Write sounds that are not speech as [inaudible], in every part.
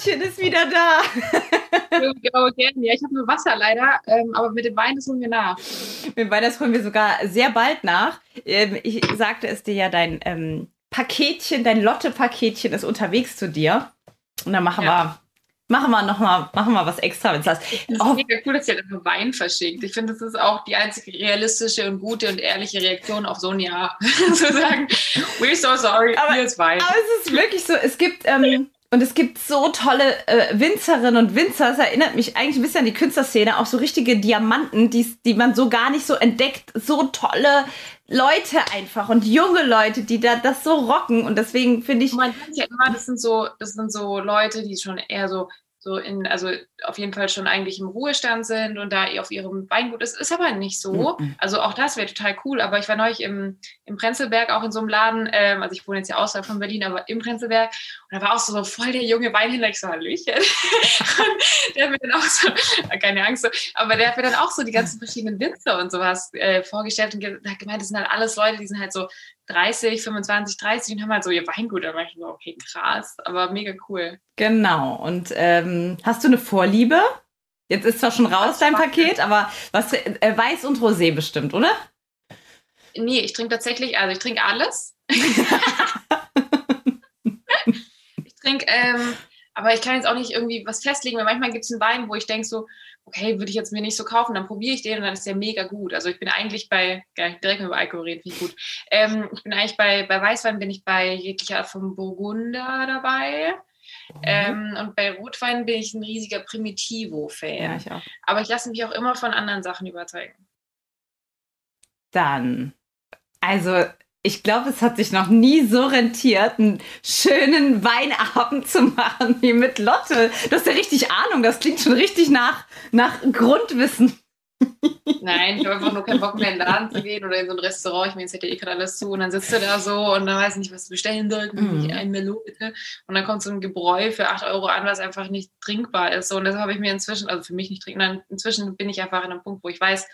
Unser Lottchen ist wieder da. [laughs] Ja, ich habe nur Wasser leider, ähm, aber mit dem Wein, das holen wir nach. Mit dem Wein, das holen wir sogar sehr bald nach. Ähm, ich sagte es dir ja, dein ähm, Paketchen, dein Lotte-Paketchen ist unterwegs zu dir. Und dann machen Ja. wir. Machen wir noch mal, machen wir was extra, wenn es das. Es ist Oh, mega cool, dass ihr einfach Wein verschickt. Ich finde, das ist auch die einzige realistische und gute und ehrliche Reaktion auf so ein Jahr. [laughs] Zu sagen, we're so sorry, Aber- hier ist Wein. Aber es ist wirklich so, es gibt, ähm, [laughs] und es gibt so tolle äh, Winzerinnen und Winzer, es erinnert mich eigentlich ein bisschen an die Künstlerszene, auch so richtige Diamanten, die, die man so gar nicht so entdeckt, so tolle Leute einfach und junge Leute, die da das so rocken. Und deswegen finde ich, Man denkt ja immer, das sind so, das sind so Leute, die schon eher so, so in, also auf jeden Fall schon eigentlich im Ruhestand sind und da auf ihrem Weingut ist. Ist aber nicht so. Mhm. Also auch das wäre total cool. Aber ich war neulich im, im Prenzlberg auch in so einem Laden, ähm, also ich wohne jetzt ja außerhalb von Berlin, aber im Prenzlberg. Und da war auch so, so voll der junge Weinhändler. Ich so, Hallöchen. [laughs] und der hat mir dann auch so, keine Angst, aber der hat mir dann auch so die ganzen verschiedenen Winzer und sowas äh, vorgestellt und hat gemeint, das sind halt alles Leute, die sind halt so 30, 25, 30 und haben halt so ihr Weingut. Da war ich so, okay, krass, aber mega cool. genau. Und ähm, hast du eine Vorliebe? Jetzt ist zwar schon raus dein Paket, aber was äh, Weiß und Rosé bestimmt, oder? Nee, ich trinke tatsächlich, also ich trinke alles. [laughs] ich trinke, ähm, aber ich kann jetzt auch nicht irgendwie was festlegen, weil manchmal gibt es einen Wein, wo ich denke so, okay, würde ich jetzt mir nicht so kaufen, dann probiere ich den und dann ist der mega gut. Also ich bin eigentlich bei, direkt über Alkohol reden, finde ich gut. Ähm, ich bin eigentlich bei, bei Weißwein bin ich bei jeglicher Art von Burgunder dabei. Ähm, und bei Rotwein bin ich ein riesiger Primitivo-Fan. Ja, ich auch. Aber ich lasse mich auch immer von anderen Sachen überzeugen. Dann, also ich glaube, es hat sich noch nie so rentiert, einen schönen Weinabend zu machen wie mit Lotte. Du hast ja richtig Ahnung, das klingt schon richtig nach, nach Grundwissen. Nein, ich habe einfach nur keinen Bock mehr in den Laden zu gehen oder in so ein Restaurant. Ich meine, jetzt ja eh gerade alles zu und dann sitzt du da so und dann weiß nicht, was du bestellen sollst. Mhm. Ein Melo bitte. Und dann kommt so ein Gebräu für 8 Euro an, was einfach nicht trinkbar ist. So, und deshalb habe ich mir inzwischen, also für mich nicht trinken, inzwischen bin ich einfach an einem Punkt, wo ich weiß,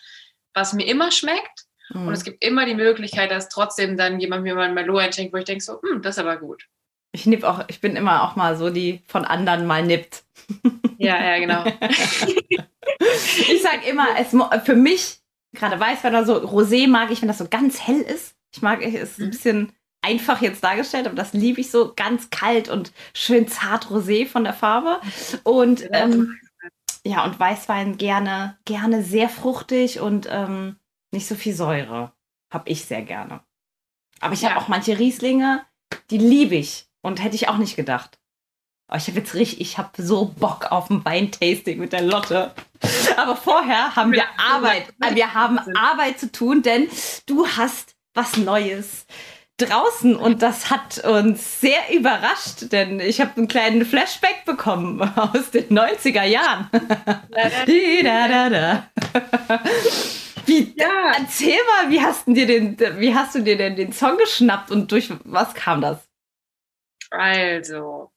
was mir immer schmeckt. Und es gibt immer die Möglichkeit, dass trotzdem dann jemand mir mal ein Melo einschenkt, wo ich denke so, hm, das ist aber gut. Ich nipp auch, ich bin immer auch mal so, die von anderen mal nippt. Ja, ja, genau. [laughs] Ich sag immer, es für mich, gerade Weißwein oder so, Rosé mag ich, wenn das so ganz hell ist. Ich mag es ist ein bisschen einfach jetzt dargestellt, aber das liebe ich so ganz kalt und schön zart Rosé von der Farbe. Und ähm, ja, und Weißwein gerne, gerne sehr fruchtig und ähm, nicht so viel Säure. Hab ich sehr gerne. Aber ich habe Ja. auch manche Rieslinge, die liebe ich und hätte ich auch nicht gedacht. Aber ich habe jetzt richtig, ich habe so Bock auf ein Weintasting mit der Lotte. Aber vorher haben wir Arbeit. Wir haben. Arbeit zu tun, denn du hast was Neues draußen und das hat uns sehr überrascht, denn ich habe einen kleinen Flashback bekommen aus den 90er Jahren. Di, da, da, da. [laughs] Wie, Ja. Erzähl mal, wie hast, du dir den, wie hast du dir denn den Song geschnappt und durch was kam das? Also,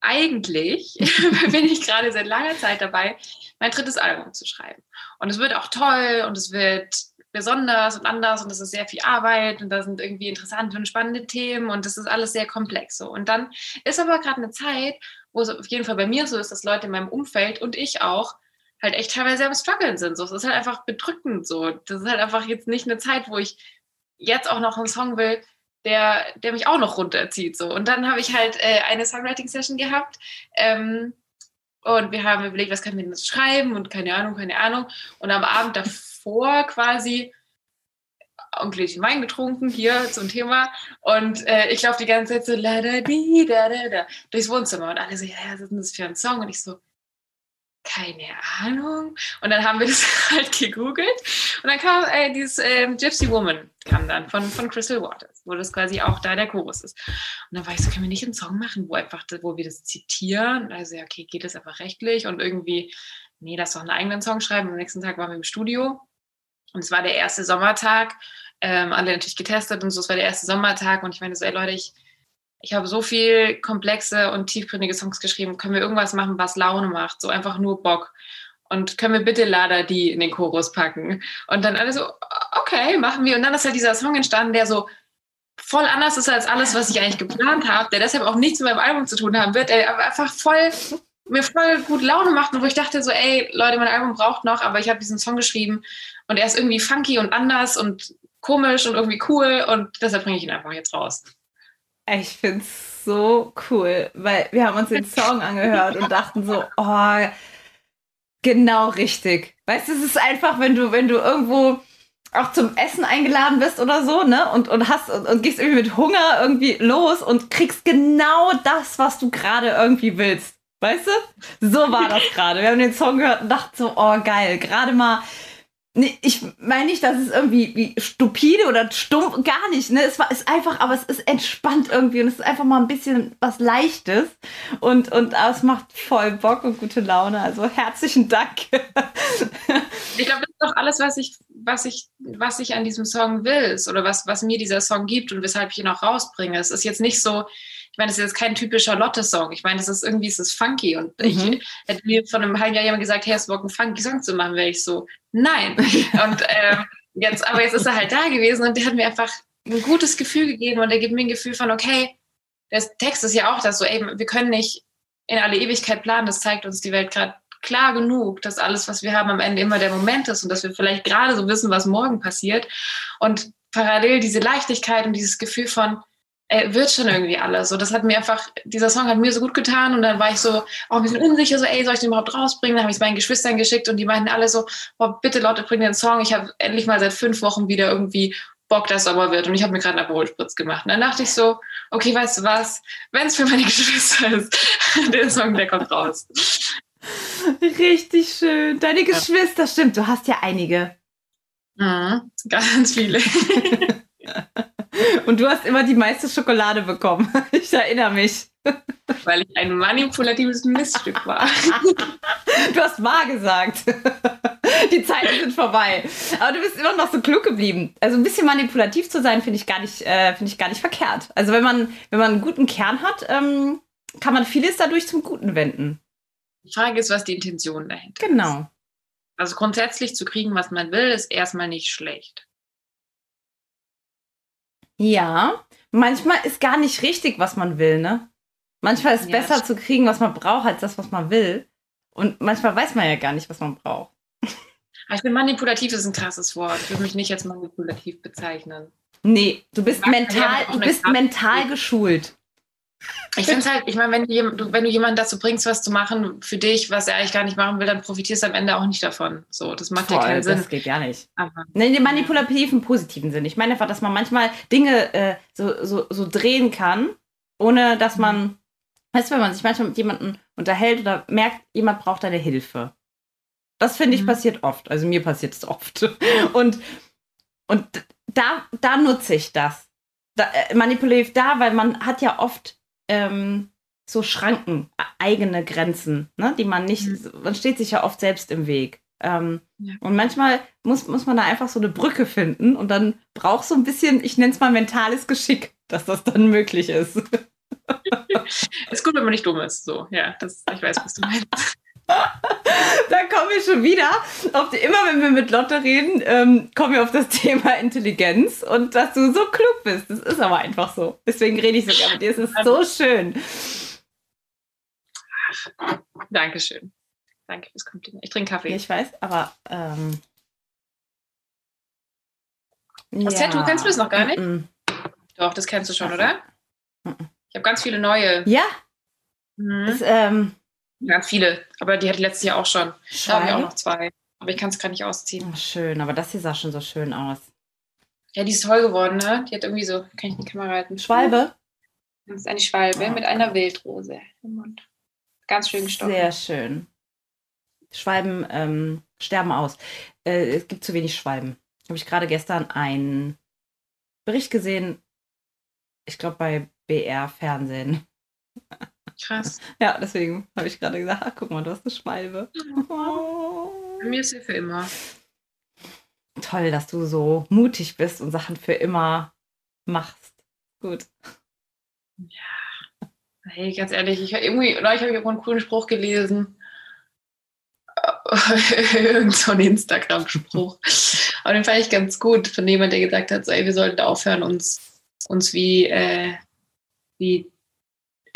eigentlich [laughs] bin ich gerade seit langer Zeit dabei, mein drittes Album zu schreiben. Und es wird auch toll und es wird besonders und anders und es ist sehr viel Arbeit und da sind irgendwie interessante und spannende Themen und das ist alles sehr komplex so. Und dann ist aber gerade eine Zeit, wo es auf jeden Fall bei mir so ist, dass Leute in meinem Umfeld und ich auch halt echt teilweise am struggeln sind. So, es ist halt einfach bedrückend so. Das ist halt einfach jetzt nicht eine Zeit, wo ich jetzt auch noch einen Song will, der, der mich auch noch runterzieht. So. Und dann habe ich halt äh, eine Songwriting-Session gehabt. Ähm, und wir haben überlegt, was können wir denn jetzt schreiben und keine Ahnung, keine Ahnung. Und am Abend davor quasi ein Gläschen Wein getrunken, hier zum Thema. Und äh, ich laufe die ganze Zeit so la da di da da da durchs Wohnzimmer. Und alle so, ja, was ist denn das für ein Song? Und ich so, keine Ahnung. Und dann haben wir das [laughs] halt gegoogelt. Und dann kam äh, dieses ähm, Gypsy Woman, kam dann von, von Crystal Waters, wo das quasi auch da der Chorus ist. Und dann war ich so, können wir nicht einen Song machen, wo einfach, wo wir das zitieren? Also ja, okay, geht das einfach rechtlich und irgendwie nee, lass doch einen eigenen Song schreiben. Am nächsten Tag waren wir im Studio und es war der erste Sommertag. Ähm, alle natürlich getestet und so, es war der erste Sommertag und ich meine so, ey Leute, ich, ich habe so viel komplexe und tiefgründige Songs geschrieben. Können wir irgendwas machen, was Laune macht? So einfach nur Bock. Und können wir bitte Lada die in den Chorus packen? Und dann alle so, okay, machen wir. Und dann ist halt dieser Song entstanden, der so voll anders ist als alles, was ich eigentlich geplant habe, der deshalb auch nichts mit meinem Album zu tun haben wird, der einfach voll mir voll gut Laune macht und wo ich dachte so, ey, Leute, mein Album braucht noch, aber ich habe diesen Song geschrieben und er ist irgendwie funky und anders und komisch und irgendwie cool und deshalb bringe ich ihn einfach jetzt raus. Ich finde es so cool, weil wir haben uns den Song angehört und dachten so, [laughs] oh, genau richtig. Weißt du, es ist einfach, wenn du, wenn du irgendwo auch zum Essen eingeladen bist oder so, ne? Und, und hast und, und gehst irgendwie mit Hunger irgendwie los und kriegst genau das, was du gerade irgendwie willst. Weißt du? So war das [laughs] gerade. Wir haben den Song gehört und dachten so, oh geil, gerade mal Nee, ich meine nicht, dass es irgendwie wie stupide oder stumpf, gar nicht. Ne? Es war, ist einfach, aber es ist entspannt irgendwie und es ist einfach mal ein bisschen was Leichtes und, und es macht voll Bock und gute Laune. Also herzlichen Dank. ich glaube, das ist doch alles, was ich, was ich, was ich an diesem Song will, oder was, was mir dieser Song gibt und weshalb ich ihn auch rausbringe. Es ist jetzt nicht so, ich meine, das ist jetzt kein typischer Lotte-Song. Ich meine, das ist irgendwie, es ist funky. Und mhm. ich hätte mir von einem halben Jahr jemand gesagt, hey, hast du Bock, einen funky Song zu machen? Wäre ich so, nein. [laughs] und ähm, jetzt, aber jetzt ist er halt da gewesen und der hat mir einfach ein gutes Gefühl gegeben und er gibt mir ein Gefühl von, okay, der Text ist ja auch das so, ey, wir können nicht in alle Ewigkeit planen. Das zeigt uns die Welt gerade klar genug, dass alles, was wir haben, am Ende immer der Moment ist und dass wir vielleicht gerade so wissen, was morgen passiert. Und parallel diese Leichtigkeit und dieses Gefühl von, äh, wird schon irgendwie alles. So, das hat mir einfach, dieser Song hat mir so gut getan und dann war ich so auch ein bisschen unsicher, so, ey, soll ich den überhaupt rausbringen? Dann habe ich es meinen Geschwistern geschickt und die meinten alle so, oh, bitte Leute, bring den Song. Ich habe endlich mal seit fünf Wochen wieder irgendwie Bock, dass Sommer wird und ich habe mir gerade einen Alkoholspritz gemacht. Und dann dachte ich so, okay, weißt du was, wenn es für meine [laughs] Geschwister ist, [laughs] der Song, der kommt raus. Richtig schön. Deine Geschwister, stimmt, du hast ja einige. Mhm, ganz viele. [laughs] Und du hast immer die meiste Schokolade bekommen. [laughs] Ich erinnere mich. Weil ich ein manipulatives Miststück war. [laughs] Du hast wahr gesagt. Die Zeiten sind vorbei. Aber du bist immer noch so klug geblieben. Also ein bisschen manipulativ zu sein, finde ich gar nicht, äh, finde ich gar nicht verkehrt. Also wenn man, wenn man einen guten Kern hat, ähm, kann man vieles dadurch zum Guten wenden. Die Frage ist, was die Intention dahinter genau. ist. Genau. Also grundsätzlich zu kriegen, was man will, ist erstmal nicht schlecht. Ja, manchmal ist gar nicht richtig, was man will, ne? Manchmal ist ja, besser zu kriegen, was man braucht, als das, was man will. Und manchmal weiß man ja gar nicht, was man braucht. Ich finde, manipulativ ist ein krasses Wort. Ich würde mich nicht als manipulativ bezeichnen. Nee, du bist mental, du bist mental geschult. Ich finde es halt, ich meine, wenn, du, wenn du jemanden dazu bringst, was zu machen für dich, was er eigentlich gar nicht machen will, dann profitierst du am Ende auch nicht davon. So, das macht Voll, ja keinen Sinn. Das geht gar nicht. Nein, den manipulativen, positiven Sinn. Ich meine einfach, dass man manchmal Dinge äh, so, so, so drehen kann, ohne dass man, mhm. weißt du, wenn man sich manchmal mit jemandem unterhält oder merkt, jemand braucht deine Hilfe. Das finde ich mhm. passiert oft. Also mir passiert es oft. [laughs] Und, und da, da nutze ich das. Da, äh, manipulativ da, weil man hat ja oft ähm, so Schranken, eigene Grenzen, ne? die man nicht, mhm. man steht sich ja oft selbst im Weg. Ähm, ja. Und manchmal muss, muss man da einfach so eine Brücke finden und dann braucht so ein bisschen, ich nenne es mal mentales Geschick, dass das dann möglich ist. [laughs] [laughs] ist gut, wenn man nicht dumm ist. So, ja, das, ich weiß, was du meinst. Da kommen wir schon wieder auf die, immer wenn wir mit Lotte reden, ähm, kommen wir auf das Thema Intelligenz und dass du so klug bist. Das ist aber einfach so. Deswegen rede ich so gerne mit dir. Es ist so schön. Dankeschön. Danke fürs Kompliment. Ich trinke Kaffee. ich weiß, aber. Ähm, das ja. Tattoo kennst du das noch gar nicht? Mm -mm. Doch, das kennst du schon, oder? Mm ich habe ganz viele neue. Ja. Mhm. Das, ähm, Ganz viele, aber die hatte letztes Jahr auch schon. Da habe ich auch noch zwei. Aber ich kann es gerade nicht ausziehen. Oh, schön, aber das hier sah schon so schön aus. Ja, die ist toll geworden, ne? Die hat irgendwie so, kann ich die Kamera halten? Schwalbe? Das ist eine Schwalbe oh. mit einer Wildrose im Mund. Ganz schön gestochen. Sehr schön. Schwalben ähm, sterben aus. Äh, es gibt zu wenig Schwalben. Habe ich gerade gestern einen Bericht gesehen, ich glaube bei BR Fernsehen. [laughs] Krass. Ja, deswegen habe ich gerade gesagt, ach, guck mal, du hast eine Schwalbe. Oh. Bei mir ist sie für immer. Toll, dass du so mutig bist und Sachen für immer machst. Gut. Hey, ganz ehrlich, ich, irgendwie, neulich habe ich irgendwo einen coolen Spruch gelesen. [laughs] Irgend so ein Instagram-Spruch. Aber den fand ich ganz gut, von jemand, der gesagt hat, so, ey, wir sollten aufhören, uns, uns wie, äh, wie,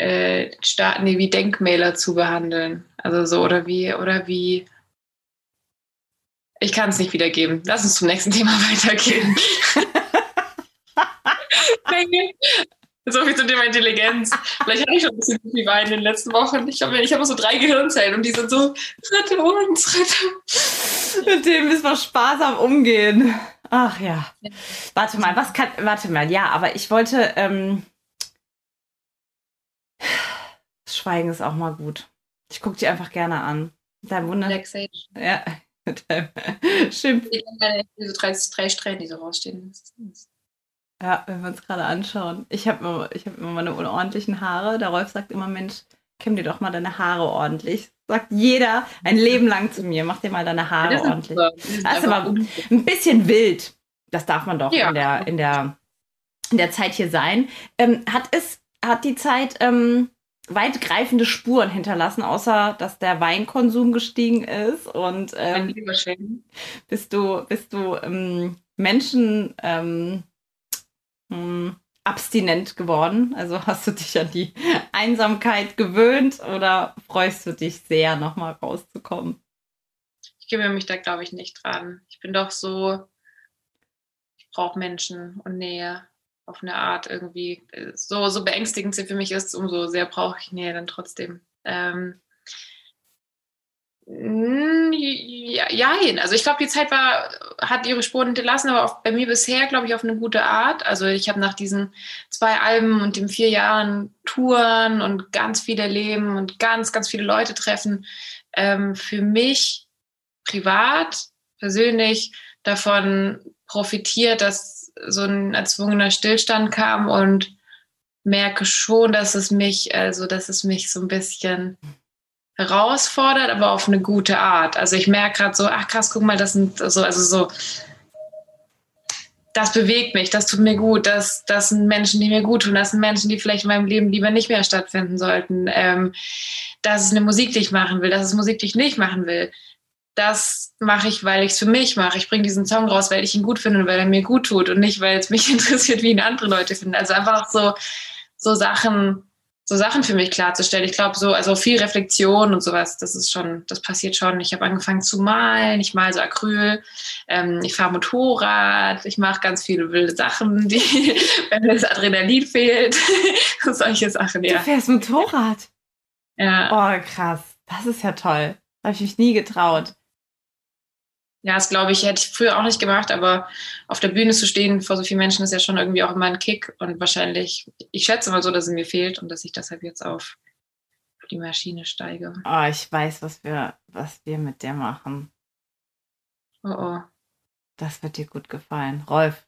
äh, Sta- nee, wie Denkmäler zu behandeln. Also so, oder wie, oder wie. Ich kann es nicht wiedergeben. Lass uns zum nächsten Thema [laughs] weitergehen. so viel zum Thema Intelligenz. Vielleicht hatte ich schon ein bisschen viel Wein in den letzten Wochen. Ich habe ich hab so drei Gehirnzellen und die sind so, rette uns, rette. Mit dem müssen wir sparsam umgehen. Ach ja. Warte mal, was kann. Warte mal, ja, aber ich wollte. Ähm, Schweigen ist auch mal gut. Ich gucke dir einfach gerne an. Dein Wunder. Relaxation. Ja. [laughs] Schimpf. Diese drei, drei Strähnen, die so rausstehen. Ja, wenn wir uns gerade anschauen. Ich habe immer, ich hab immer meine unordentlichen Haare. Der Rolf sagt immer, Mensch, kämm dir doch mal deine Haare ordentlich. Sagt jeder ein Leben lang zu mir, mach dir mal deine Haare Das ordentlich. Das ist Das ist einfach aber gut. ein bisschen wild. Das darf man doch Ja. in, der, in, der, in der Zeit hier sein. Ähm, hat es, hat die Zeit ähm, weitgreifende Spuren hinterlassen, außer dass der Weinkonsum gestiegen ist und ähm, bist du, bist du ähm, Menschen ähm, mh, abstinent geworden? Also hast du dich an die Einsamkeit gewöhnt oder freust du dich sehr, nochmal rauszukommen? Ich gebe mich da, glaube ich, nicht dran. Ich bin doch so, ich brauche Menschen und Nähe auf eine Art irgendwie. So, so beängstigend sie für mich ist, umso sehr brauche ich Nähe dann trotzdem. Ähm, mm, ja, also ich glaube, die Zeit war, hat ihre Spuren hinterlassen, aber auf, bei mir bisher, glaube ich, auf eine gute Art. Also ich habe nach diesen zwei Alben und den vier Jahren Touren und ganz viel erleben und ganz, ganz viele Leute treffen, ähm, für mich privat, persönlich davon profitiert, dass so ein erzwungener Stillstand kam und merke schon, dass es mich, also dass es mich so ein bisschen herausfordert, aber auf eine gute Art. Also ich merke gerade so, ach krass, guck mal, das sind so, also so, das bewegt mich, das tut mir gut, das, das sind Menschen, die mir gut tun, das sind Menschen, die vielleicht in meinem Leben lieber nicht mehr stattfinden sollten. Ähm, das ist eine Musik, die ich machen will, das ist Musik, die ich nicht machen will. Das mache ich, weil ich es für mich mache. Ich bringe diesen Song raus, weil ich ihn gut finde und weil er mir gut tut und nicht, weil es mich [laughs] interessiert, wie ihn andere Leute finden. Also einfach so, so Sachen, so Sachen für mich klarzustellen. Ich glaube, so, also viel Reflexion und sowas, das ist schon, das passiert schon. Ich habe angefangen zu malen, ich mal so Acryl, ähm, ich fahre Motorrad, ich mache ganz viele wilde Sachen, die, [laughs] wenn mir das Adrenalin fehlt, [laughs] solche Sachen, Du ja. fährst Motorrad. ja. Oh, krass. Das ist ja toll. Habe ich mich nie getraut. Ja, das glaube ich, hätte ich früher auch nicht gemacht, aber auf der Bühne zu stehen vor so vielen Menschen ist ja schon irgendwie auch immer ein Kick und wahrscheinlich, ich schätze mal so, dass es mir fehlt und dass ich deshalb jetzt auf die Maschine steige. Oh, ich weiß, was wir, was wir mit dir machen. Oh oh. Das wird dir gut gefallen. Rolf,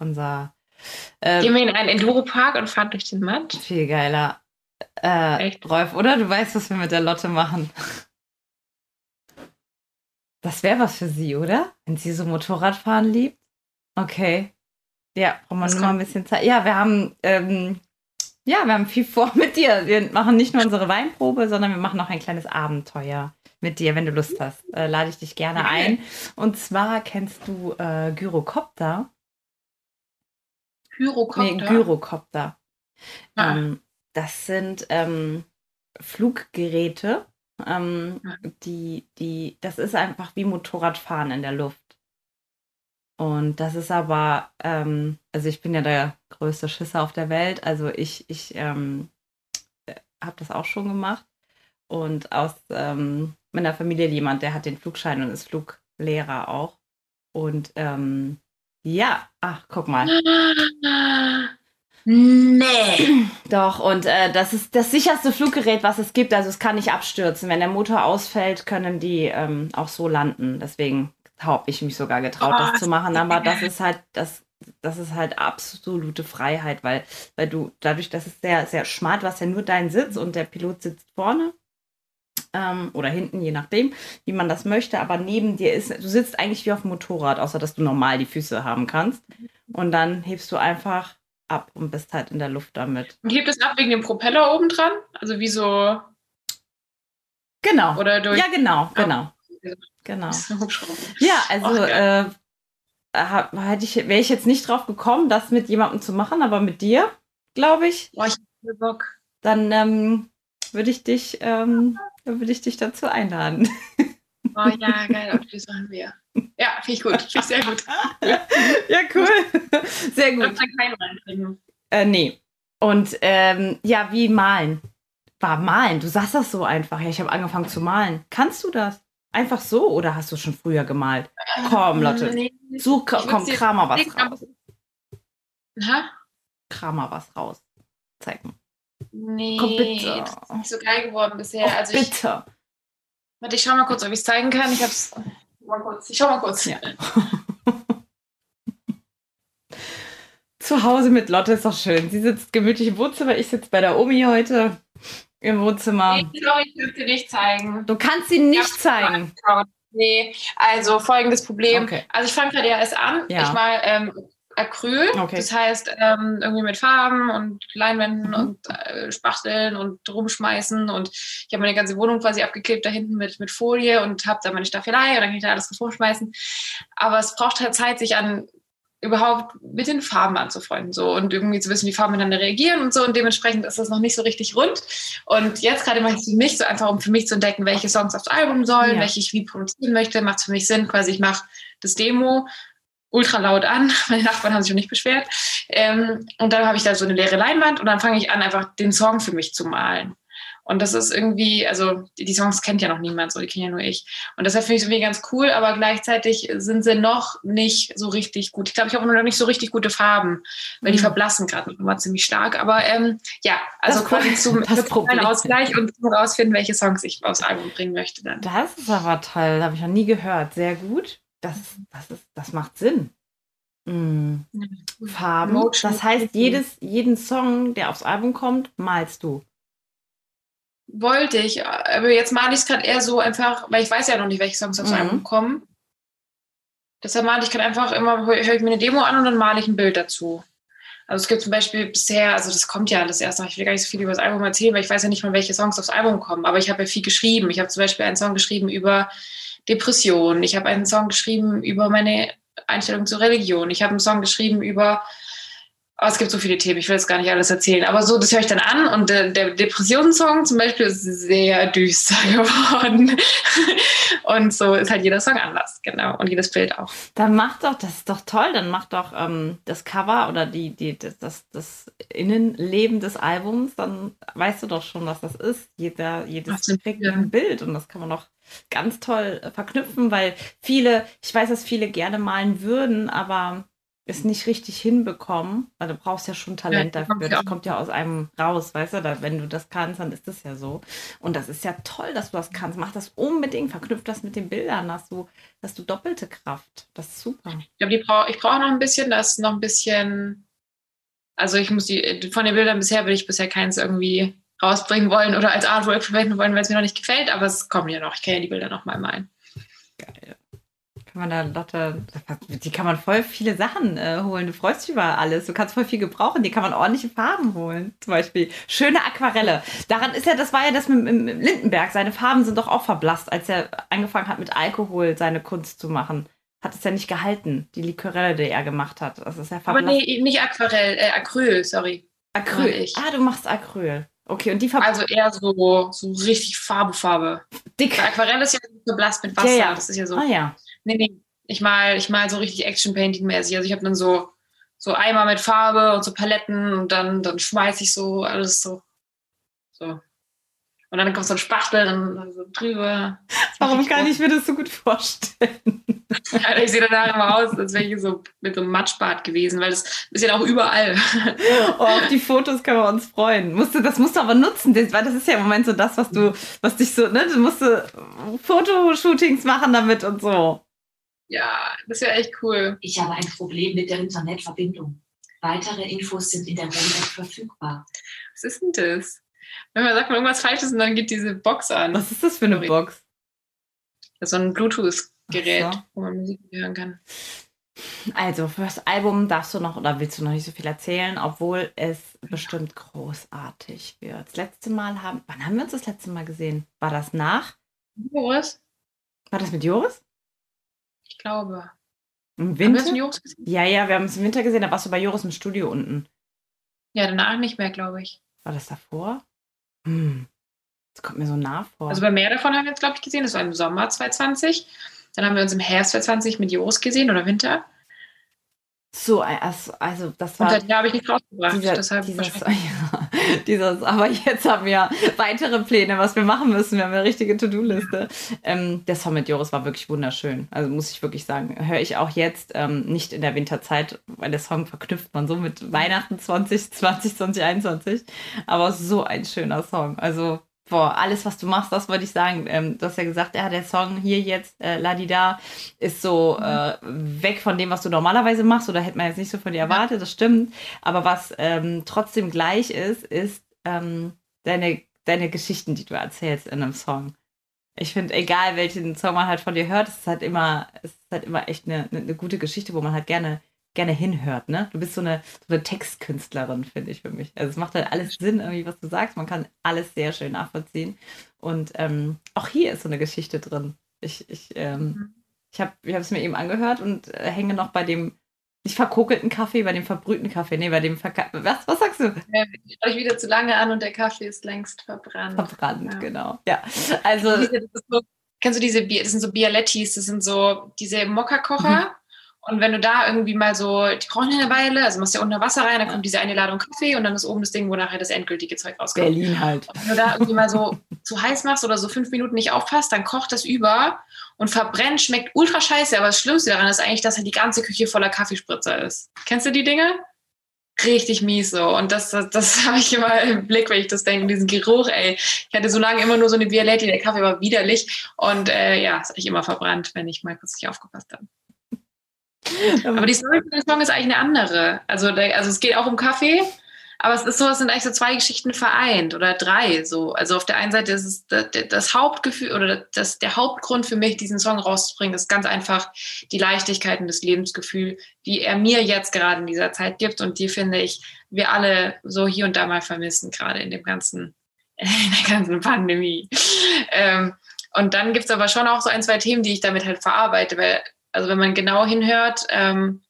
unser äh, Gehen wir in einen Enduro-Park und fahren durch den Matsch? viel geiler äh, Echt? Rolf, oder? Du weißt, was wir mit der Lotte machen. Das wäre was für sie, oder? Wenn sie so Motorradfahren liebt. Okay. Ja, brauchen wir nur mal ein bisschen Zeit. Ja, wir haben, ähm, ja, wir haben viel vor [laughs] mit dir. Wir machen nicht nur unsere Weinprobe, sondern wir machen auch ein kleines Abenteuer mit dir, wenn du Lust hast. Äh, lade ich dich gerne Okay. ein. Und zwar kennst du äh, Gyrocopter. Pyrokopter? Nee, Gyrocopter. Ah. Ähm, das sind ähm, Fluggeräte, ähm, die, die, das ist einfach wie Motorradfahren in der Luft. Und das ist aber, ähm, also ich bin ja der größte Schisser auf der Welt, also ich, ich ähm, habe das auch schon gemacht. Und aus ähm, meiner Familie jemand, der hat den Flugschein und ist Fluglehrer auch. Und ähm, ja, ach, guck mal. [laughs] Nee. Doch, und äh, das ist das sicherste Fluggerät, was es gibt. Also es kann nicht abstürzen. Wenn der Motor ausfällt, können die ähm, auch so landen. Deswegen habe ich mich sogar getraut, Oh, das zu machen. Aber das ist halt, das, das ist halt absolute Freiheit, weil, weil du dadurch, dass es sehr, sehr schmal, du hast ja nur deinen Sitz und der Pilot sitzt vorne ähm, oder hinten, je nachdem, wie man das möchte. Aber neben dir ist, du sitzt eigentlich wie auf dem Motorrad, außer dass du normal die Füße haben kannst. Und dann hebst du einfach ab und bist halt in der Luft damit. Und hebt es ab wegen dem Propeller oben dran? Also wie so. Genau. Oder durch. Ja, genau, genau. Genau. Ja, also äh, hab- hätte ich, wäre ich jetzt nicht drauf gekommen, das mit jemandem zu machen, aber mit dir, glaube ich, Boah, ich hab Bock. dann ähm, würde ich dich, ähm, würde ich dich dazu einladen. [laughs] Oh ja, geil, auf die machen wir. Ja, finde ich gut. Finde ich sehr gut. [laughs] ja, cool. Sehr gut. kann keinen reintrinken. Äh, nee. Und ähm, ja, wie malen? War malen. Du sagst das so einfach. Ja, ich habe angefangen zu malen. Kannst du das? Einfach so oder hast du schon früher gemalt? Komm, Lotte. Nee. Such, komm, kram mal was raus. Ha? Kram mal was raus. Zeig mal. Nee, Komm, bitte. das ist nicht so geil geworden bisher. Och, also ich, bitte. Warte, ich schau mal kurz, ob ich es zeigen kann. Ich hab's. Mal kurz. Ich schau mal kurz. Ja. [laughs] Zu Hause mit Lotte ist doch schön. Sie sitzt gemütlich im Wohnzimmer. Ich sitze bei der Omi heute im Wohnzimmer. Nee, sorry, ich kann es dir nicht zeigen. Du kannst sie nicht Ja. zeigen. Nee, also folgendes Problem. Okay. Also ich fange gerade ja erst an. Ja. Ich mal ähm, Acryl. Okay. Das heißt, ähm, irgendwie mit Farben und Leinwänden Mhm. und äh, Spachteln und rumschmeißen. Und ich habe meine ganze Wohnung quasi abgeklebt da hinten mit, mit Folie und habe da meine Staffelei und dann kann ich da alles drauf rumschmeißen. Aber es braucht halt Zeit, sich an überhaupt mit den Farben anzufreunden so und irgendwie zu wissen, wie Farben miteinander reagieren und so und dementsprechend ist das noch nicht so richtig rund und jetzt gerade mache ich es für mich so einfach, um für mich zu entdecken, welche Songs aufs Album sollen, Ja. welche ich wie produzieren möchte, macht es für mich Sinn, quasi ich mache das Demo ultra laut an, [laughs] meine Nachbarn haben sich schon nicht beschwert ähm, und dann habe ich da so eine leere Leinwand und dann fange ich an, einfach den Song für mich zu malen und das ist irgendwie, also die die Songs kennt ja noch niemand, so die kenne ja nur ich. Und deshalb finde ich es irgendwie ganz cool, aber gleichzeitig sind sie noch nicht so richtig gut. Ich glaube, ich habe noch nicht so richtig gute Farben, weil die Mhm. verblassen gerade noch mal ziemlich stark. Aber ähm, ja, also Das quasi zum. Ausgleich und zum rausfinden, welche Songs ich aufs Album bringen möchte dann. Das ist aber toll. Habe ich noch nie gehört. Sehr gut. Das, das, ist, das macht Sinn. Mm. Farben. Das heißt, jedes, jeden Song, der aufs Album kommt, malst du. Wollte ich, aber jetzt male ich es gerade eher so einfach, weil ich weiß ja noch nicht, welche Songs aufs Mhm. Album kommen. Deshalb male ich gerade einfach immer, höre ich mir eine Demo an und dann male ich ein Bild dazu. Also es gibt zum Beispiel bisher, also das kommt ja alles erst noch, ich will gar nicht so viel über das Album erzählen, weil ich weiß ja nicht mal, welche Songs aufs Album kommen, aber ich habe ja viel geschrieben. Ich habe zum Beispiel einen Song geschrieben über Depression, ich habe einen Song geschrieben über meine Einstellung zur Religion, ich habe einen Song geschrieben über Oh, es gibt so viele Themen, ich will jetzt gar nicht alles erzählen. Aber so, das höre ich dann an und der, der Depressionssong zum Beispiel ist sehr düster [laughs] geworden. und so ist halt jeder Song anders, genau. Und jedes Bild auch. Dann mach doch, das ist doch toll, dann mach doch ähm, das Cover oder die, die, das, das, das Innenleben des Albums, dann weißt du doch schon, was das ist. Jeder, jedes kriegt ein Bild und das kann man doch ganz toll äh, verknüpfen, weil viele, ich weiß, dass viele gerne malen würden, aber es nicht richtig hinbekommen, weil du brauchst ja schon Talent Ja, dafür. Das kommt ja aus einem raus, weißt du, da, wenn du das kannst, dann ist das ja so. Und das ist ja toll, dass du das kannst. Mach das unbedingt, verknüpf das mit den Bildern, hast du, hast du doppelte Kraft. Das ist super. Ich glaube, brauch, ich brauche noch ein bisschen, das noch ein bisschen. Also ich muss die, von den Bildern bisher will ich bisher keins irgendwie rausbringen wollen oder als Artwork verwenden wollen, weil es mir noch nicht gefällt, aber es kommen ja noch. Ich kann ja die Bilder noch mal malen. Geil. Kann man da Lotte, die kann man voll viele Sachen äh, holen. Du freust dich über alles. Du kannst voll viel gebrauchen. Die kann man ordentliche Farben holen. Zum Beispiel schöne Aquarelle. Daran ist ja, das war ja das mit, mit, Lindenberg. Seine Farben sind doch auch verblasst, als er angefangen hat, mit Alkohol seine Kunst zu machen. Hat es ja nicht gehalten, die Liquorelle, die er gemacht hat. Das ist ja Aber verblasst. nee, nicht Aquarell, äh, Acryl, sorry. Acryl. Ah, du machst Acryl. Okay, und die verblasst Also eher so, so richtig Farbe, Farbe. dick. Bei Aquarell ist ja so blass mit Wasser. Ja, ja. Das ist ja so. Ah ja. Nee, nee. Ich mal, ich mal so richtig Action-Painting-mäßig. Also ich habe dann so, so Eimer mit Farbe und so Paletten und dann, dann schmeiße ich so alles so. So. Und dann kommt so ein Spachtel und dann so drüber. Warum kann ich mir das so gut vorstellen? Ja, ich sehe danach immer aus, als wäre ich so mit so einem Matschbad gewesen, weil das ist ja auch überall. Oh, auf die Fotos können wir uns freuen. Musst du, das musst du aber nutzen, weil das ist ja im Moment so das, was du, was dich so, ne, du musst du Fotoshootings machen damit und so. Ja, das wäre echt cool. Ich habe ein Problem mit der Internetverbindung. Weitere Infos sind in der Mail verfügbar. Was ist denn das? Wenn man sagt, man irgendwas Falsches und dann geht diese Box an. Was ist das für eine. Box? So ein Bluetooth-Gerät, Ach so. wo man Musik hören kann. Also, für das Album darfst du noch oder willst du noch nicht so viel erzählen, obwohl es bestimmt großartig wird. Das letzte Mal haben, wann haben wir uns das letzte Mal gesehen? War das nach? Joris? War das mit Joris? Ich glaube. Im Haben wir Winter? Joris gesehen? Ja, ja, wir haben es im Winter gesehen, da warst du bei Joris im Studio unten. Ja, danach nicht mehr, glaube ich. War das davor? Hm. Das kommt mir so nah vor. Also bei mehr davon haben wir jetzt, glaube ich, gesehen. Das war im Sommer 2020. Dann haben wir uns im Herbst 2020 mit Joris gesehen oder Winter. so, also, also das Und war seitdem habe ich nichts rausgebracht. dieser, deshalb dieses, [laughs] ja, dieses, aber jetzt haben wir weitere Pläne, was wir machen müssen. Wir haben eine richtige To-Do-Liste. Ähm, der Song mit Joris war wirklich wunderschön. Also muss ich wirklich sagen, höre ich auch jetzt ähm, nicht in der Winterzeit, weil der Song verknüpft man so mit Weihnachten 2020, 2021. Aber so ein schöner Song. Also boah, alles, was du machst, das wollte ich sagen. Ähm, du hast ja gesagt, ja, der Song hier jetzt, äh, Ladida, ist so äh, weg von dem, was du normalerweise machst. Oder hätte man jetzt nicht so von dir erwartet, das stimmt. Aber was ähm, trotzdem gleich ist, ist ähm, deine, deine Geschichten, die du erzählst in einem Song. Ich finde, egal welchen Song man halt von dir hört, es ist halt immer, es ist halt immer echt eine, eine, eine gute Geschichte, wo man halt gerne, gerne hinhört, ne? Du bist so eine, so eine Textkünstlerin, finde ich für mich. Also es macht halt alles Sinn, irgendwie, was du sagst. Man kann alles sehr schön nachvollziehen. Und ähm, auch hier ist so eine Geschichte drin. Ich, ich, ähm, ich habe ich es mir eben angehört und äh, hänge noch bei dem nicht verkokelten Kaffee, bei dem verbrühten Kaffee. Nee, bei dem Verka Was, was sagst du? Ja, ich schaue ich wieder zu lange an und der Kaffee ist längst verbrannt. Verbrannt, Ja. genau. Ja. Also, kennst du diese Bier, das sind so Bialettis, das sind so diese Mokka-Kocher. Und wenn du da irgendwie mal so, die brauchen eine Weile, also machst du ja unter Wasser rein, dann kommt diese eine Ladung Kaffee und dann ist oben das Ding, wo nachher das endgültige Zeug rauskommt. Berlin halt. Und wenn du da irgendwie mal so zu heiß machst oder so fünf Minuten nicht aufpasst, dann kocht das über und verbrennt, schmeckt ultra scheiße. Aber das Schlimmste daran ist eigentlich, dass halt die ganze Küche voller Kaffeespritzer ist. Kennst du die Dinge? Richtig mies so. Und das, das, das [laughs] habe ich immer im Blick, wenn ich das denke, diesen Geruch, ey. Ich hatte so lange immer nur so eine Violette, der Kaffee war widerlich. Und äh, ja, ist eigentlich immer verbrannt, wenn ich mal kurz nicht aufgepasst habe. [laughs] Aber die Story von dem Song ist eigentlich eine andere. Also, also es geht auch um Kaffee, aber es ist so, es sind eigentlich so zwei Geschichten vereint oder drei. So. Also auf der einen Seite ist es das, das Hauptgefühl oder das, der Hauptgrund für mich, diesen Song rauszubringen, ist ganz einfach die Leichtigkeit und das Lebensgefühl, die er mir jetzt gerade in dieser Zeit gibt und die finde ich, wir alle so hier und da mal vermissen, gerade in dem ganzen, [laughs] in der ganzen Pandemie. Ähm, und dann gibt es aber schon auch so ein, zwei Themen, die ich damit halt verarbeite, weil also wenn man genau hinhört, ähm,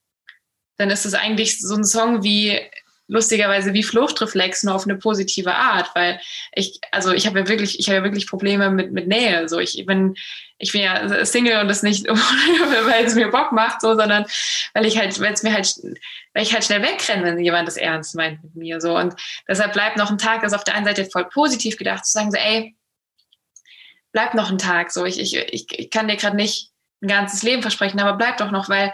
dann ist es eigentlich so ein Song wie lustigerweise wie Fluchtreflex nur auf eine positive Art, weil ich also ich habe ja wirklich ich habe ja wirklich Probleme mit mit Nähe, so ich bin ich bin ja Single und das nicht [laughs] weil es mir Bock macht, so sondern weil ich halt weil es mir halt weil ich halt schnell wegrenne, wenn jemand das ernst meint mit mir so. Und deshalb bleibt noch ein Tag, das ist auf der einen Seite voll positiv gedacht zu sagen so ey bleib noch ein Tag so. Ich ich ich, ich kann dir gerade nicht ein ganzes Leben versprechen, aber bleib doch noch, weil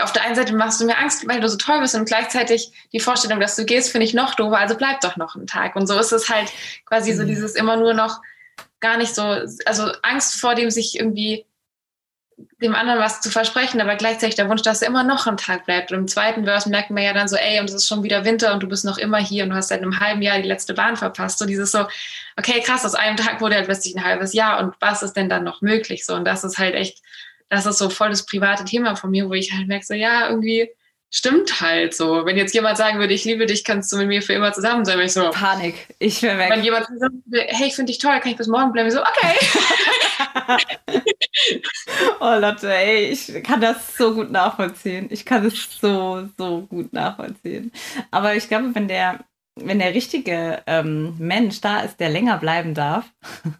auf der einen Seite machst du mir Angst, weil du so toll bist und gleichzeitig die Vorstellung, dass du gehst, finde ich noch doofer, also bleib doch noch einen Tag. Und so ist es halt quasi so dieses immer nur noch gar nicht so, also Angst vor dem, sich irgendwie dem anderen was zu versprechen, aber gleichzeitig der Wunsch, dass er immer noch einen Tag bleibt. Und im zweiten Verse merkt man ja dann so, ey, und es ist schon wieder Winter und du bist noch immer hier und du hast seit einem halben Jahr die letzte Bahn verpasst. So dieses so, okay, krass, aus einem Tag wurde halt plötzlich ein halbes Jahr und was ist denn dann noch möglich? So, und das ist halt echt, das ist so voll das private Thema von mir, wo ich halt merke, so, ja, irgendwie stimmt halt so. Wenn jetzt jemand sagen würde, ich liebe dich, kannst du mit mir für immer zusammen sein, wäre ich so, Panik. Ich wäre wenn weg. jemand sagt, hey, ich finde dich toll, kann ich bis morgen bleiben? Ich so, okay. [laughs] Oh Lotte, ey, ich kann das so gut nachvollziehen. Ich kann es so, so gut nachvollziehen. Aber ich glaube, wenn der, wenn der richtige ähm, Mensch da ist, der länger bleiben darf,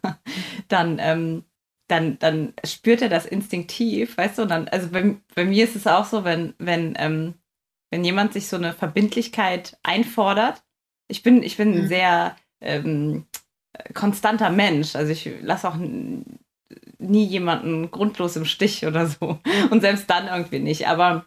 [laughs] dann, ähm, dann, dann spürt er das instinktiv, weißt du? Und dann, also bei, bei mir ist es auch so, wenn, wenn, ähm, wenn jemand sich so eine Verbindlichkeit einfordert, ich bin, ich bin ein Mhm. sehr ähm, konstanter Mensch. Also ich lasse auch nie jemanden grundlos im Stich oder so. [laughs] Und selbst dann irgendwie nicht. Aber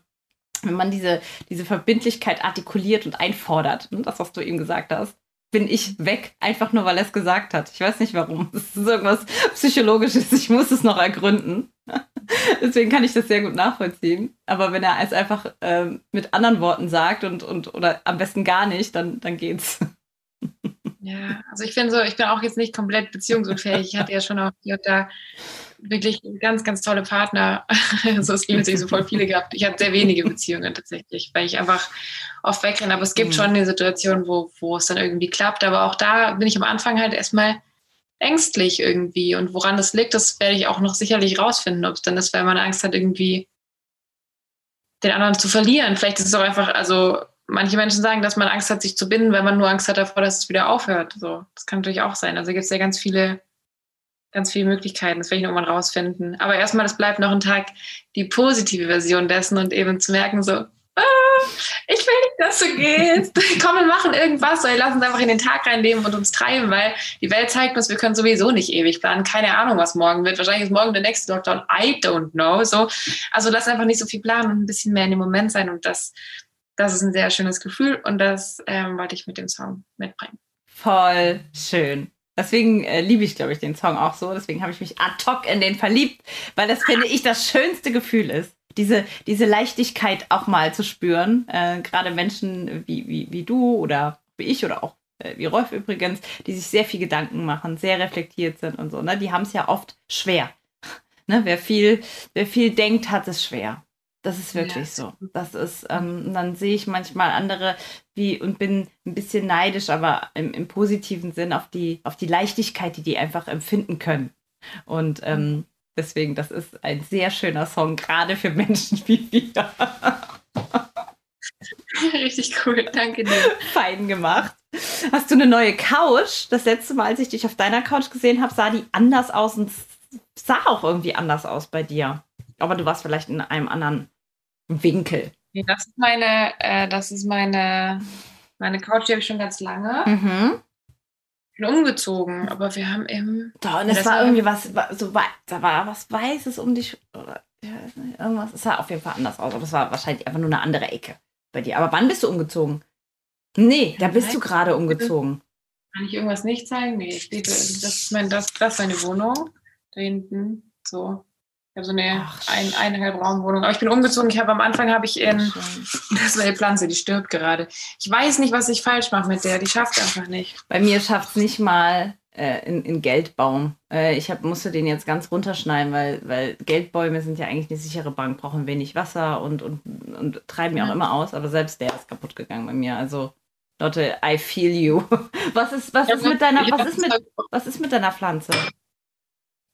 wenn man diese, diese Verbindlichkeit artikuliert und einfordert, ne, das, was du eben gesagt hast, bin ich weg, einfach nur, weil er es gesagt hat. Ich weiß nicht warum. [laughs] Es ist irgendwas Psychologisches. Ich muss es noch ergründen. [laughs] Deswegen kann ich das sehr gut nachvollziehen. Aber wenn er es einfach ähm, mit anderen Worten sagt und, und oder am besten gar nicht, dann, dann geht's. [laughs] Ja, also ich finde so, ich bin auch jetzt nicht komplett beziehungsunfähig. Ich hatte ja schon auch hier und da wirklich ganz, ganz tolle Partner. [laughs] Also es klingt jetzt so voll viele gehabt. Ich hatte sehr wenige Beziehungen tatsächlich, weil ich einfach oft wegrenne. Aber es gibt Mhm. schon eine Situation, wo, wo es dann irgendwie klappt. Aber auch da bin ich am Anfang halt erstmal ängstlich irgendwie. Und woran das liegt, das werde ich auch noch sicherlich rausfinden, ob es dann ist, weil man Angst hat, irgendwie den anderen zu verlieren. Vielleicht ist es auch einfach, also manche Menschen sagen, dass man Angst hat, sich zu binden, weil man nur Angst hat davor, dass es wieder aufhört. So, das kann natürlich auch sein. Also gibt es ja ganz viele, ganz viele Möglichkeiten. Das werde ich irgendwann rausfinden. Aber erstmal, das bleibt noch ein Tag die positive Version dessen und eben zu merken, so, ah, ich will nicht, dass du gehst. [laughs] Komm, wir machen irgendwas. Oder lass uns einfach in den Tag reinleben und uns treiben, weil die Welt zeigt uns, wir können sowieso nicht ewig planen. Keine Ahnung, was morgen wird. Wahrscheinlich ist morgen der nächste Lockdown. I don't know. So, also lass einfach nicht so viel planen und ein bisschen mehr in dem Moment sein. Und das, das ist ein sehr schönes Gefühl. Und das ähm, wollte ich mit dem Song mitbringen. Voll schön. Deswegen äh, liebe ich, glaube ich, den Song auch so. Deswegen habe ich mich ad hoc in den verliebt, weil das, finde ich, das schönste Gefühl ist. Diese, diese Leichtigkeit auch mal zu spüren. Äh, Gerade Menschen wie, wie, wie du oder wie ich oder auch äh, wie Rolf übrigens, die sich sehr viel Gedanken machen, sehr reflektiert sind und so. Ne? Die haben es ja oft schwer. [laughs] Ne? Wer, viel, wer viel denkt, hat es schwer. Das ist wirklich so. Das ist, ähm, dann sehe ich manchmal andere wie und bin ein bisschen neidisch, aber im, im positiven Sinn auf die, auf die Leichtigkeit, die die einfach empfinden können. Und ähm, deswegen, das ist ein sehr schöner Song, gerade für Menschen wie wir. [laughs] Richtig cool. Danke dir. Fein gemacht. Hast du eine neue Couch? Das letzte Mal, als ich dich auf deiner Couch gesehen habe, sah die anders aus und sah auch irgendwie anders aus bei dir. Aber du warst vielleicht in einem anderen Winkel. Das ist meine, äh, das ist meine, meine Couch, die habe ich schon ganz lange. Mhm. Ich bin umgezogen, aber wir haben eben. Da, und es war irgendwie was, war so da war was Weißes um dich. Oder, ich weiß nicht, irgendwas. Es sah auf jeden Fall anders aus. Aber es war wahrscheinlich einfach nur eine andere Ecke bei dir. Aber wann bist du umgezogen? Nee, da bist du gerade umgezogen. Kann ich irgendwas nicht zeigen? Nee, ich lebe, das ist, mein, das, das ist meine Wohnung. Da hinten. So. Ich habe so eine Ach, ein, eineinhalb Raumwohnung. Aber ich bin umgezogen. Ich habe am Anfang habe ich in. Das war die Pflanze, die stirbt gerade. Ich weiß nicht, was ich falsch mache mit der. Die schafft einfach nicht. Bei mir schafft es nicht mal äh, in, in Geldbaum. Äh, ich hab, musste den jetzt ganz runterschneiden, weil, weil Geldbäume sind ja eigentlich eine sichere Bank, brauchen wenig Wasser und, und, und treiben ja auch immer aus. Aber selbst der ist kaputt gegangen bei mir. Also, Lotte, I feel you. [laughs] Was ist, was ist mit deiner, was ist mit, was ist mit deiner Pflanze?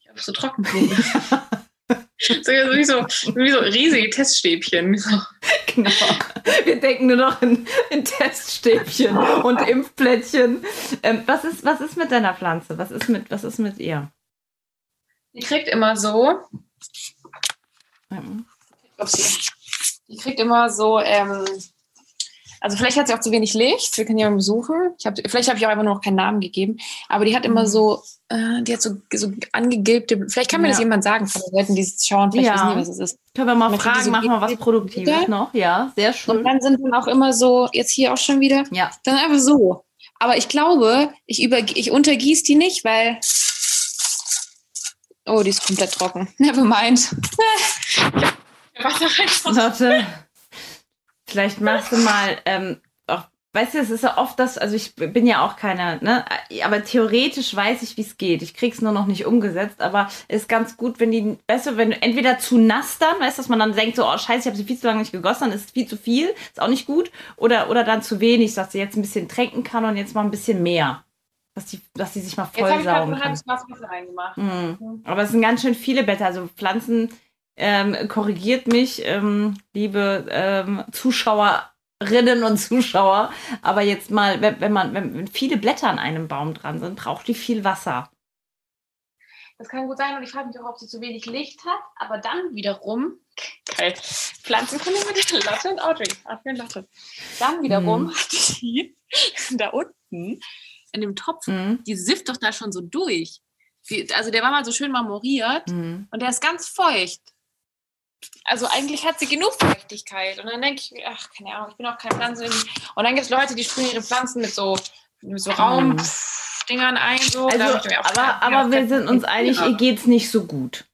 Ich habe so Trockenblumen. [laughs] so, wie, so, wie so riesige Teststäbchen. So. [laughs] Genau. Wir denken nur noch in, in Teststäbchen und Impfplättchen. Ähm, was, ist, was ist mit deiner Pflanze? Was ist mit, was ist mit ihr? Die kriegt immer so. Upsi. die kriegt immer so, ähm, also vielleicht hat sie auch zu wenig Licht, wir können die mal besuchen. Ich hab, vielleicht habe ich auch einfach nur noch keinen Namen gegeben, aber die hat immer Mhm. so, äh, die hat so, so angegilbte, vielleicht kann mir das Ja. jemand sagen von den Leuten, die es schauen, vielleicht Ja. wissen die, was es ist. Können wir mal kriegt fragen, diese machen wir was. Produktives noch? Ja, sehr Und schön. dann sind dann auch immer so, jetzt hier auch schon wieder, Ja, dann einfach so. Aber ich glaube, ich, über, ich untergieße die nicht, weil. Oh, die ist komplett trocken. [laughs] Never mind. [laughs] Wasser rein. Vielleicht machst du mal, ähm, auch, weißt du, es ist ja oft das, also ich bin ja auch keine, ne, aber theoretisch weiß ich, wie es geht. Ich krieg's nur noch nicht umgesetzt, aber ist ganz gut, wenn die, weißt du, wenn du entweder zu nass dann, weißt du, dass man dann denkt, so, oh scheiße, ich habe sie viel zu lange nicht gegossen, dann ist es viel zu viel, ist auch nicht gut, oder, oder dann zu wenig, dass sie jetzt ein bisschen tränken kann und jetzt mal ein bisschen mehr. Dass die, dass die sich mal Jetzt habe ich gerade ein halbes Glas Wasser reingemacht. Mhm. Aber es sind ganz schön viele Blätter. Also Pflanzen ähm, korrigiert mich, ähm, liebe ähm, Zuschauerinnen und Zuschauer. Aber jetzt mal, wenn, wenn man, wenn, viele Blätter an einem Baum dran sind, braucht die viel Wasser. Das kann gut sein und ich frage mich auch, ob sie zu wenig Licht hat. Aber dann wiederum, geil, Pflanzenkunde mit der Latte und Audrey. Und Latte. Dann wiederum Mhm. hat die [laughs] da unten in dem Topf, Mhm. die sifft doch da schon so durch. Die, also der war mal so schön marmoriert. Mhm. Und der ist ganz feucht. Also eigentlich hat sie genug Feuchtigkeit. Und dann denke ich, mir, ach, keine Ahnung, ich bin auch keine Pflanze. Und dann gibt es Leute, die sprühen ihre Pflanzen mit so, mit so Raumdingern ein. So. Also, aber, ja, aber wir sind uns einig, ihr geht's nicht so gut.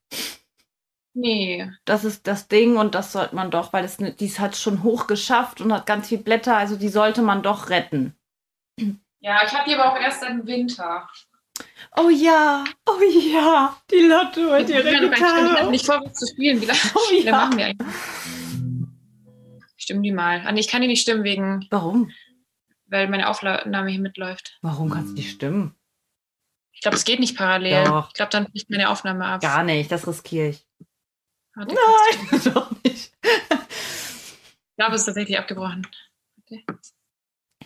Nee. Das ist das Ding und das sollte man doch, weil es ne- die hat schon hoch geschafft und hat ganz viel Blätter, also die sollte man doch retten. Ja, ich habe die aber auch erst im Winter. Oh ja, oh ja, die Lotte mit Ich ihrer kann Gitarre. nicht vor, zu spielen. Wie lange, Oh ja. machen wir eigentlich? Stimmen die mal. Ah, nee, ich kann die nicht stimmen, wegen, Warum? weil meine Aufnahme hier mitläuft. Warum kannst du nicht stimmen? Ich glaube, es geht nicht parallel. Doch. Ich glaube, dann bricht meine Aufnahme ab. Gar nicht, das riskiere ich. Warte. Nein, [laughs] doch nicht. Ich glaube, es ist tatsächlich abgebrochen.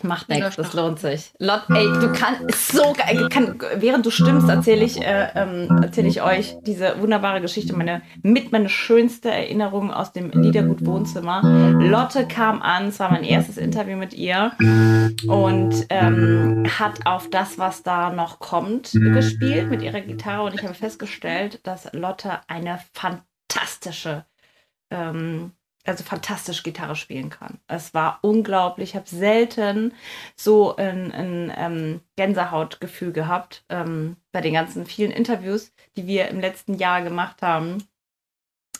Macht nichts, das lohnt sich. Lot, ey, du kannst so geil. Kann, während du stimmst, erzähle ich, äh, ähm, erzähle ich euch diese wunderbare Geschichte, meine mit meine schönste Erinnerung aus dem Liedergut Wohnzimmer. Lotte kam an, es war mein erstes Interview mit ihr und ähm, hat auf das, was da noch kommt, gespielt mit ihrer Gitarre und ich habe festgestellt, dass Lotte eine fantastische ähm, also fantastisch Gitarre spielen kann. Es war unglaublich. Ich habe selten so ein, ein ähm, Gänsehautgefühl gehabt ähm, bei den ganzen vielen Interviews, die wir im letzten Jahr gemacht haben.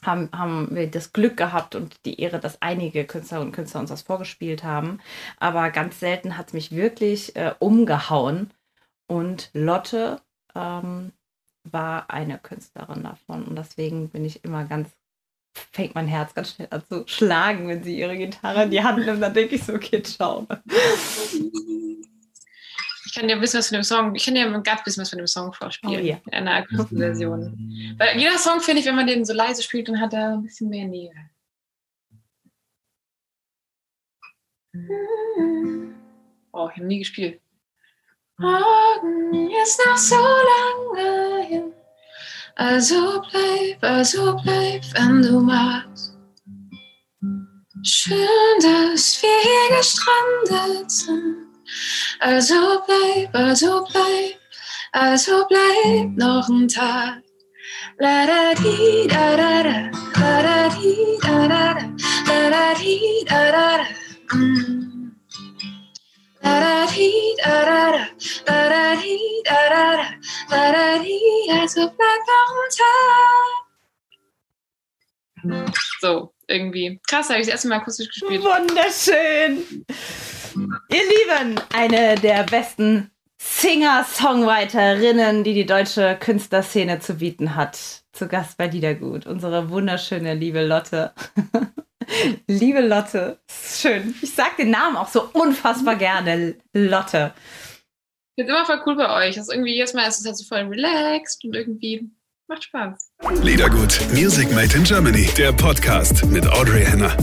Haben, haben wir das Glück gehabt und die Ehre, dass einige Künstlerinnen und Künstler uns das vorgespielt haben. Aber ganz selten hat es mich wirklich äh, umgehauen. Und Lotte ähm, war eine Künstlerin davon. Und deswegen bin ich immer ganz fängt mein Herz ganz schnell an zu schlagen, wenn sie ihre Gitarre in die Hand nimmt. Dann denke ich so, okay, ciao. Ich kann dir ein bisschen was von dem Song, ich kann dir ein ganz bisschen was von dem Song vorspielen. Oh ja. In einer akustischen Version. Weil jeder Song, finde ich, wenn man den so leise spielt, dann hat er ein bisschen mehr Nähe. Oh, ich habe nie gespielt. Morgen ist noch so lange hin. Also bleib, also bleib, wenn du magst. Schön, dass wir hier gestrandet sind. Also bleib, also bleib, also bleib noch ein Tag. La da di da da da, la da di da da da, la da di da da da. Mm. La da di da da da, la da di da da da, also. So, irgendwie. Krass, habe ich das erste Mal akustisch gespielt. Wunderschön. Ihr Lieben, eine der besten Singer-Songwriterinnen, die die deutsche Künstlerszene zu bieten hat. Zu Gast bei Liedergut. Unsere wunderschöne, liebe Lotte. [laughs] liebe Lotte. Schön. Ich sag den Namen auch so unfassbar gerne. Lotte. Ich finde immer voll cool bei euch. Das ist irgendwie jedes Mal ist es halt so voll relaxed und irgendwie macht Spaß. Liedergut, Music Made in Germany, der Podcast mit Audrey Henner.